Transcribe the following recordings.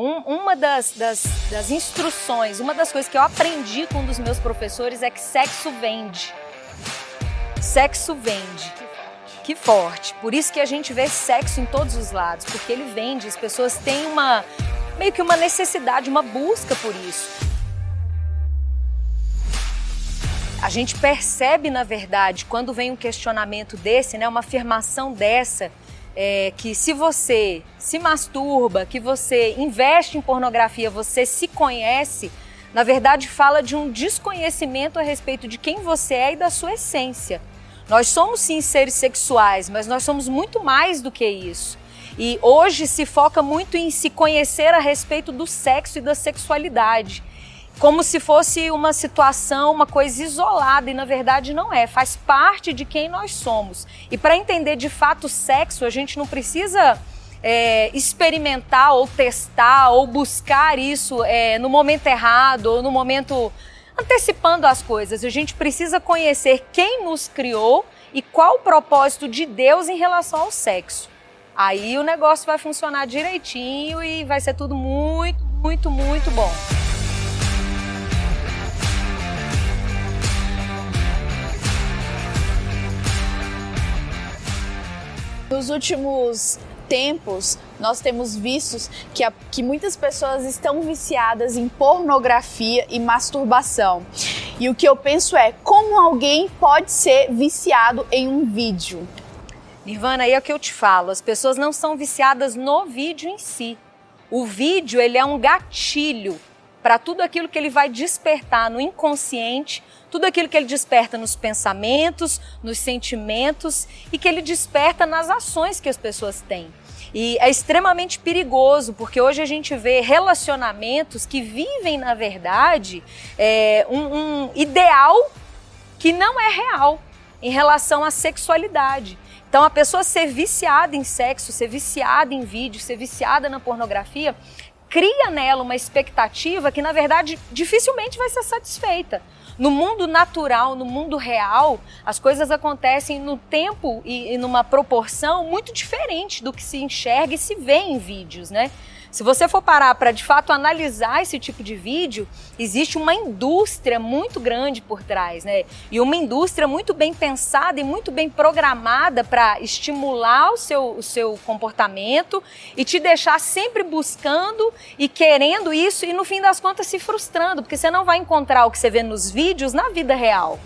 Um, uma das, das, das instruções, uma das coisas que eu aprendi com um dos meus professores é que sexo vende. Sexo vende. Que forte. Por isso que a gente vê sexo em todos os lados, porque ele vende. As pessoas têm uma meio que uma necessidade, uma busca por isso. A gente percebe, na verdade, quando vem um questionamento desse, né, uma afirmação dessa, é, que se você se masturba, que você investe em pornografia, você se conhece, na verdade fala de um desconhecimento a respeito de quem você é e da sua essência. Nós somos sim seres sexuais, mas nós somos muito mais do que isso. E hoje se foca muito em se conhecer a respeito do sexo e da sexualidade como se fosse uma situação, uma coisa isolada, e na verdade não é, faz parte de quem nós somos. E para entender de fato o sexo, a gente não precisa é, experimentar ou testar ou buscar isso é, no momento errado ou no momento antecipando as coisas. A gente precisa conhecer quem nos criou e qual o propósito de Deus em relação ao sexo. Aí o negócio vai funcionar direitinho e vai ser tudo muito, muito, muito bom. Nos últimos tempos, nós temos visto que, a, que muitas pessoas estão viciadas em pornografia e masturbação. E o que eu penso é como alguém pode ser viciado em um vídeo. Nirvana, aí é o que eu te falo, as pessoas não são viciadas no vídeo em si. O vídeo, ele é um gatilho para tudo aquilo que ele vai despertar no inconsciente, tudo aquilo que ele desperta nos pensamentos, nos sentimentos e que ele desperta nas ações que as pessoas têm. E é extremamente perigoso, porque hoje a gente vê relacionamentos que vivem, na verdade, é, um, um ideal que não é real em relação à sexualidade. Então, a pessoa ser viciada em sexo, ser viciada em vídeo, ser viciada na pornografia, cria nela uma expectativa que, na verdade, dificilmente vai ser satisfeita. No mundo natural, no mundo real, as coisas acontecem no tempo e, e numa proporção muito diferente do que se enxerga e se vê em vídeos, né? Se você for parar para de fato analisar esse tipo de vídeo, existe uma indústria muito grande por trás, né? E uma indústria muito bem pensada e muito bem programada para estimular o seu, o seu comportamento e te deixar sempre buscando e querendo isso e no fim das contas se frustrando, porque você não vai encontrar o que você vê nos vídeos na vida real.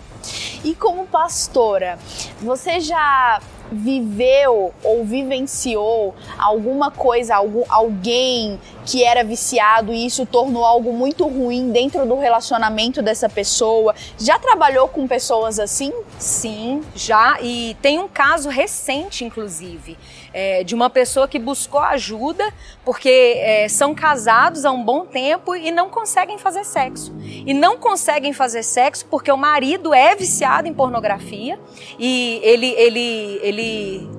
E como pastora, você já viveu ou vivenciou alguma coisa, algum, alguém que era viciado e isso tornou algo muito ruim dentro do relacionamento dessa pessoa? Já trabalhou com pessoas assim? Sim, já. E tem um caso recente, inclusive, é, de uma pessoa que buscou ajuda porque é, são casados há um bom tempo e não conseguem fazer sexo. E não conseguem fazer sexo porque o marido é viciado em pornografia e ele, ele, ele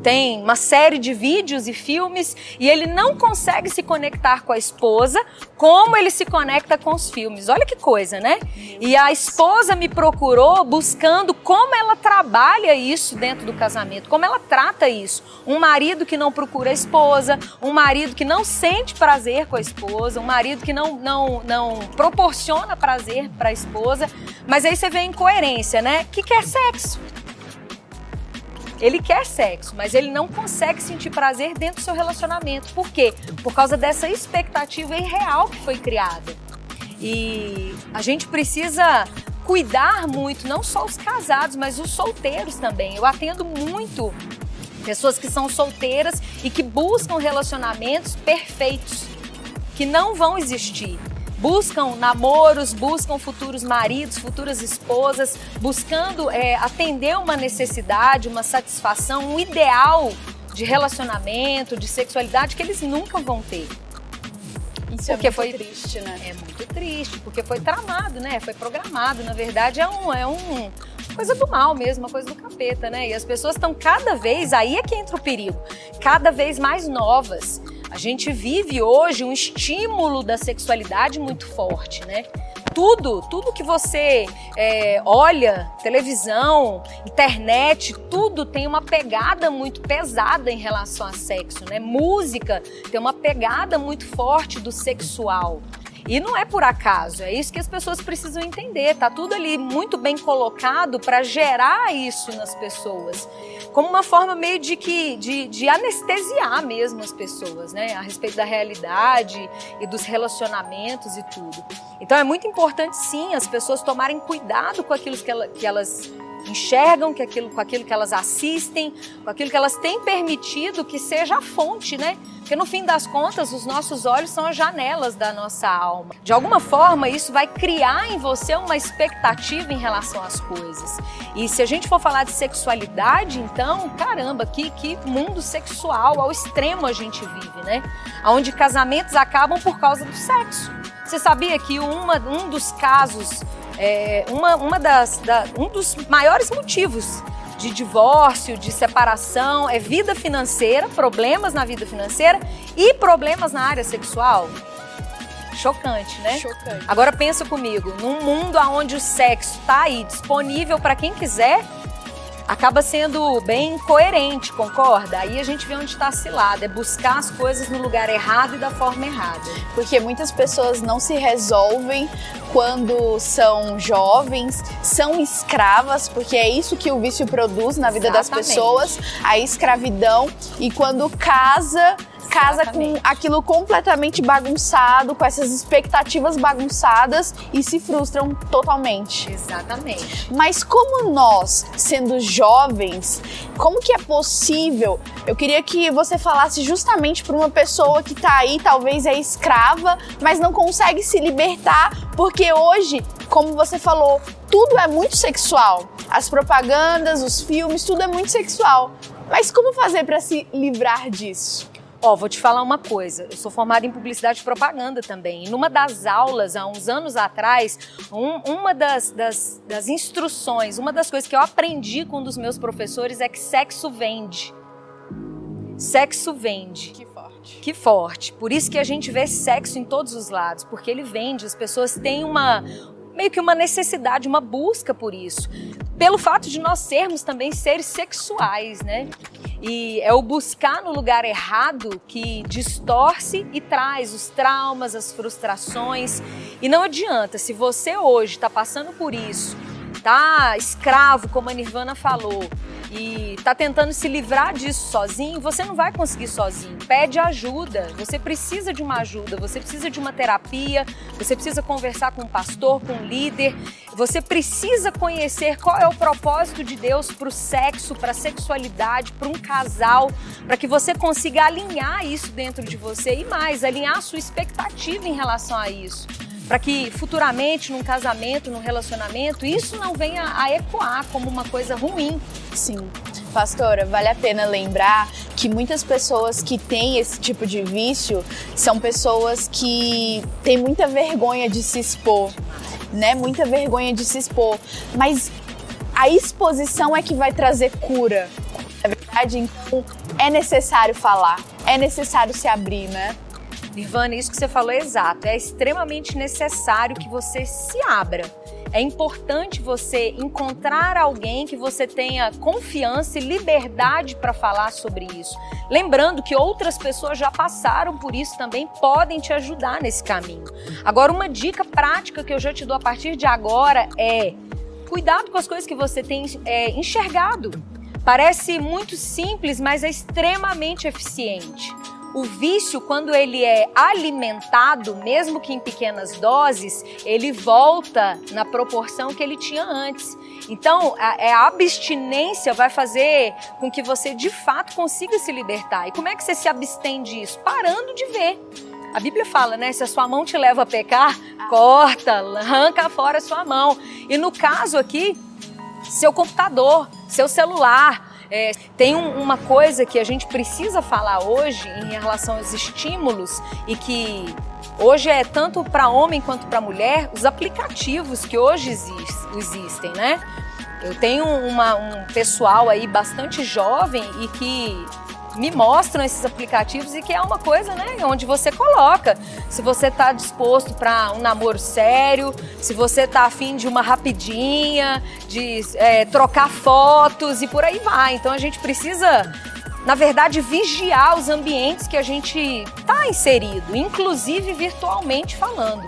tem uma série de vídeos e filmes e ele não consegue se conectar com a esposa como ele se conecta com os filmes. Olha que coisa, né? E a esposa me procurou buscando como ela trabalha isso dentro do casamento, como ela trata isso. Um marido que não procura a esposa, um marido que não sente prazer com a esposa, um marido que não, não, não proporciona prazer para a esposa. Mas aí você vê a incoerência, né? Que quer sexo. Ele quer sexo, mas ele não consegue sentir prazer dentro do seu relacionamento. Por quê? Por causa dessa expectativa irreal que foi criada. E a gente precisa cuidar muito, não só os casados, mas os solteiros também. Eu atendo muito pessoas que são solteiras e que buscam relacionamentos perfeitos, que não vão existir buscam namoros, buscam futuros maridos, futuras esposas, buscando é, atender uma necessidade, uma satisfação, um ideal de relacionamento, de sexualidade que eles nunca vão ter. Isso é porque é muito foi triste, né? É muito triste, porque foi tramado, né? Foi programado. Na verdade, é um, é um coisa do mal mesmo, uma coisa do capeta, né? E as pessoas estão cada vez, aí é que entra o perigo, cada vez mais novas. A gente vive hoje um estímulo da sexualidade muito forte, né? tudo, tudo que você é, olha, televisão, internet, tudo tem uma pegada muito pesada em relação a sexo, né? Música tem uma pegada muito forte do sexual. E não é por acaso, é isso que as pessoas precisam entender. Tá tudo ali muito bem colocado para gerar isso nas pessoas, como uma forma meio de que de, de anestesiar mesmo as pessoas, né, a respeito da realidade e dos relacionamentos e tudo. Então é muito importante sim as pessoas tomarem cuidado com aquilo que, ela, que elas enxergam, que aquilo, com aquilo que elas assistem, com aquilo que elas têm permitido que seja a fonte, né? Porque no fim das contas, os nossos olhos são as janelas da nossa alma. De alguma forma, isso vai criar em você uma expectativa em relação às coisas. E se a gente for falar de sexualidade, então, caramba, que, que mundo sexual ao extremo a gente vive, né? Onde casamentos acabam por causa do sexo. Você sabia que uma, um dos casos é, uma, uma das, da, um dos maiores motivos de divórcio, de separação, é vida financeira, problemas na vida financeira e problemas na área sexual. Chocante, né? Chocante. Agora pensa comigo, num mundo onde o sexo está aí disponível para quem quiser, acaba sendo bem coerente, concorda? Aí a gente vê onde está a cilada, é buscar as coisas no lugar errado e da forma errada. Porque muitas pessoas não se resolvem quando são jovens, são escravas, porque é isso que o vício produz na vida Exatamente. das pessoas, a escravidão, e quando casa casa Exatamente. com aquilo completamente bagunçado, com essas expectativas bagunçadas e se frustram totalmente. Exatamente. Mas como nós, sendo jovens, como que é possível? Eu queria que você falasse justamente para uma pessoa que está aí, talvez é escrava, mas não consegue se libertar, porque hoje, como você falou, tudo é muito sexual. As propagandas, os filmes, tudo é muito sexual. Mas como fazer para se livrar disso? Ó, oh, vou te falar uma coisa. Eu sou formada em publicidade e propaganda também. E numa das aulas, há uns anos atrás, um, uma das, das, das instruções, uma das coisas que eu aprendi com um dos meus professores é que sexo vende. Sexo vende. Que forte. Que forte. Por isso que a gente vê sexo em todos os lados, porque ele vende. As pessoas têm uma meio que uma necessidade, uma busca por isso. Pelo fato de nós sermos também seres sexuais, né? E é o buscar no lugar errado que distorce e traz os traumas, as frustrações. E não adianta, se você hoje está passando por isso, tá escravo, como a Nirvana falou, e está tentando se livrar disso sozinho, você não vai conseguir sozinho. Pede ajuda. Você precisa de uma ajuda, você precisa de uma terapia, você precisa conversar com um pastor, com um líder. Você precisa conhecer qual é o propósito de Deus para o sexo, para a sexualidade, para um casal, para que você consiga alinhar isso dentro de você e mais, alinhar a sua expectativa em relação a isso para que futuramente, num casamento, num relacionamento, isso não venha a ecoar como uma coisa ruim. Sim. Pastora, vale a pena lembrar que muitas pessoas que têm esse tipo de vício são pessoas que têm muita vergonha de se expor, né? Muita vergonha de se expor. Mas a exposição é que vai trazer cura. É verdade? Então é necessário falar, é necessário se abrir, né? Nirvana, isso que você falou é exato. É extremamente necessário que você se abra. É importante você encontrar alguém que você tenha confiança e liberdade para falar sobre isso. Lembrando que outras pessoas já passaram por isso também, podem te ajudar nesse caminho. Agora, uma dica prática que eu já te dou a partir de agora é cuidado com as coisas que você tem é, enxergado. Parece muito simples, mas é extremamente eficiente. O vício, quando ele é alimentado, mesmo que em pequenas doses, ele volta na proporção que ele tinha antes. Então, a, é, abstinência vai fazer com que você de fato consiga se libertar. E como é que você se abstém disso? Parando de ver. A Bíblia fala, né? Se a sua mão te leva a pecar, corta, arranca fora a sua mão. E no caso aqui, seu computador, seu celular, é, tem um, uma coisa que a gente precisa falar hoje em relação aos estímulos e que hoje é tanto para homem quanto para mulher, os aplicativos que hoje exist, existem, né? Eu tenho uma, um pessoal aí bastante jovem e que me mostram esses aplicativos e que é uma coisa, né, onde você coloca se você está disposto para um namoro sério, se você está afim de uma rapidinha, de é, trocar fotos e por aí vai. Então a gente precisa na verdade, vigiar os ambientes que a gente está inserido, inclusive virtualmente falando.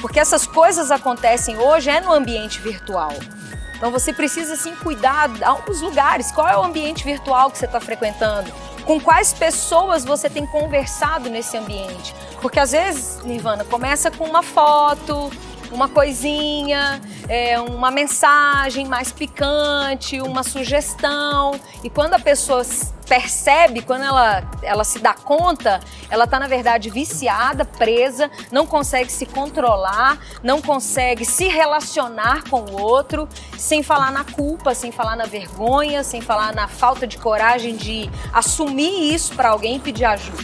Porque essas coisas acontecem hoje é no ambiente virtual. Então você precisa sim cuidar dos lugares. Qual é o ambiente virtual que você está frequentando? Com quais pessoas você tem conversado nesse ambiente? Porque às vezes, Nirvana, começa com uma foto, uma coisinha, é, uma mensagem mais picante, uma sugestão. E quando a pessoa percebe, quando ela, ela se dá conta, ela está, na verdade, viciada, presa, não consegue se controlar, não consegue se relacionar com o outro, sem falar na culpa, sem falar na vergonha, sem falar na falta de coragem de assumir isso para alguém e pedir ajuda.